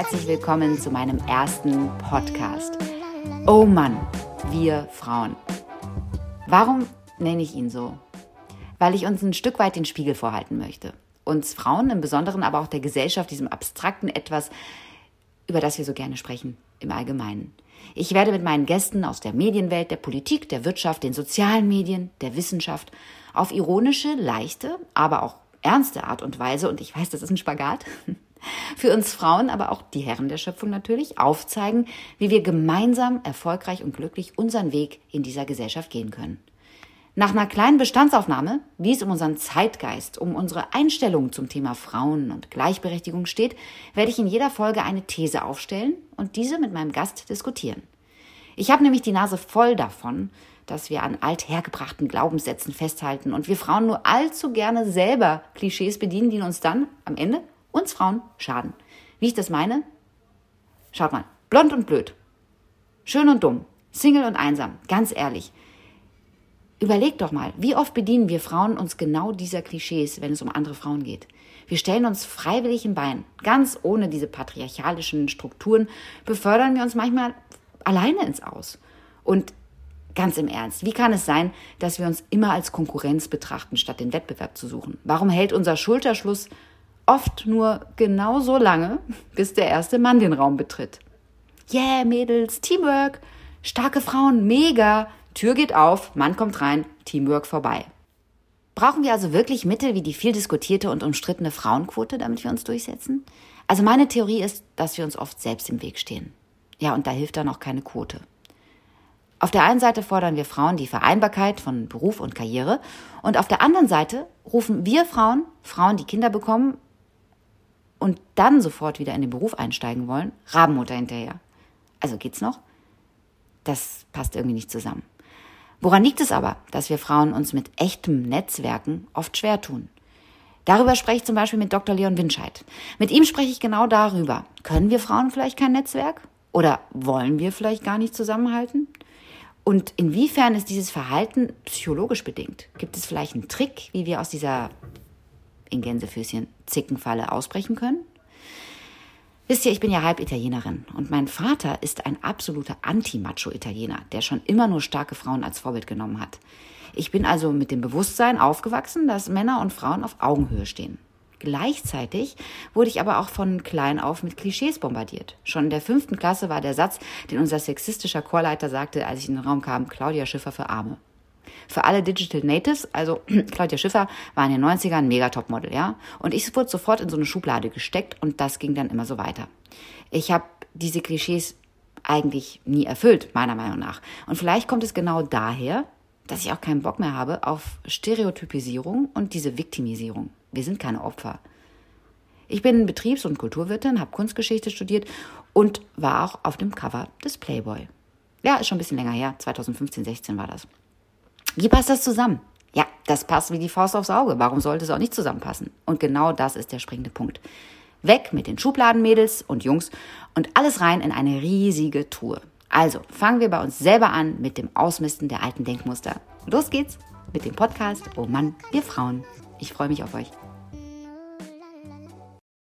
herzlich willkommen zu meinem ersten Podcast. Oh Mann, wir Frauen. Warum nenne ich ihn so? Weil ich uns ein Stück weit den Spiegel vorhalten möchte. Uns Frauen im Besonderen, aber auch der Gesellschaft, diesem abstrakten etwas, über das wir so gerne sprechen, im Allgemeinen. Ich werde mit meinen Gästen aus der Medienwelt, der Politik, der Wirtschaft, den sozialen Medien, der Wissenschaft auf ironische, leichte, aber auch ernste Art und Weise, und ich weiß, das ist ein Spagat, für uns Frauen, aber auch die Herren der Schöpfung natürlich, aufzeigen, wie wir gemeinsam erfolgreich und glücklich unseren Weg in dieser Gesellschaft gehen können. Nach einer kleinen Bestandsaufnahme, wie es um unseren Zeitgeist, um unsere Einstellung zum Thema Frauen und Gleichberechtigung steht, werde ich in jeder Folge eine These aufstellen und diese mit meinem Gast diskutieren. Ich habe nämlich die Nase voll davon, dass wir an althergebrachten Glaubenssätzen festhalten und wir Frauen nur allzu gerne selber Klischees bedienen, die uns dann am Ende uns Frauen schaden. Wie ich das meine? Schaut mal, blond und blöd, schön und dumm, Single und einsam, ganz ehrlich. Überlegt doch mal, wie oft bedienen wir Frauen uns genau dieser Klischees, wenn es um andere Frauen geht? Wir stellen uns freiwillig im Bein. Ganz ohne diese patriarchalischen Strukturen befördern wir uns manchmal alleine ins Aus. Und ganz im Ernst, wie kann es sein, dass wir uns immer als Konkurrenz betrachten, statt den Wettbewerb zu suchen? Warum hält unser Schulterschluss oft nur genau so lange, bis der erste Mann den Raum betritt? Yeah, Mädels, Teamwork, starke Frauen, mega. Tür geht auf, Mann kommt rein, Teamwork vorbei. Brauchen wir also wirklich Mittel wie die viel diskutierte und umstrittene Frauenquote, damit wir uns durchsetzen? Also meine Theorie ist, dass wir uns oft selbst im Weg stehen. Ja, und da hilft dann auch keine Quote. Auf der einen Seite fordern wir Frauen die Vereinbarkeit von Beruf und Karriere und auf der anderen Seite rufen wir Frauen, Frauen, die Kinder bekommen und dann sofort wieder in den Beruf einsteigen wollen, Rabenmutter hinterher. Also geht's noch? Das passt irgendwie nicht zusammen. Woran liegt es aber, dass wir Frauen uns mit echtem Netzwerken oft schwer tun? Darüber spreche ich zum Beispiel mit Dr. Leon Winscheid. Mit ihm spreche ich genau darüber. Können wir Frauen vielleicht kein Netzwerk? Oder wollen wir vielleicht gar nicht zusammenhalten? Und inwiefern ist dieses Verhalten psychologisch bedingt? Gibt es vielleicht einen Trick, wie wir aus dieser, in Gänsefüßchen, Zickenfalle ausbrechen können? Wisst ihr, ich bin ja halb Italienerin und mein Vater ist ein absoluter Anti-Macho-Italiener, der schon immer nur starke Frauen als Vorbild genommen hat. Ich bin also mit dem Bewusstsein aufgewachsen, dass Männer und Frauen auf Augenhöhe stehen. Gleichzeitig wurde ich aber auch von klein auf mit Klischees bombardiert. Schon in der fünften Klasse war der Satz, den unser sexistischer Chorleiter sagte, als ich in den Raum kam, Claudia Schiffer für Arme. Für alle Digital Natives, also Claudia Schiffer war in den 90ern ein Megatop-Model, ja. Und ich wurde sofort in so eine Schublade gesteckt und das ging dann immer so weiter. Ich habe diese Klischees eigentlich nie erfüllt, meiner Meinung nach. Und vielleicht kommt es genau daher, dass ich auch keinen Bock mehr habe auf Stereotypisierung und diese Viktimisierung. Wir sind keine Opfer. Ich bin Betriebs- und Kulturwirtin, habe Kunstgeschichte studiert und war auch auf dem Cover des Playboy. Ja, ist schon ein bisschen länger her, 2015, 16 war das. Wie passt das zusammen? Ja, das passt wie die Faust aufs Auge. Warum sollte es auch nicht zusammenpassen? Und genau das ist der springende Punkt. Weg mit den Schubladenmädels und Jungs und alles rein in eine riesige Tour. Also fangen wir bei uns selber an mit dem Ausmisten der alten Denkmuster. Los geht's mit dem Podcast Oh Mann, wir Frauen. Ich freue mich auf euch.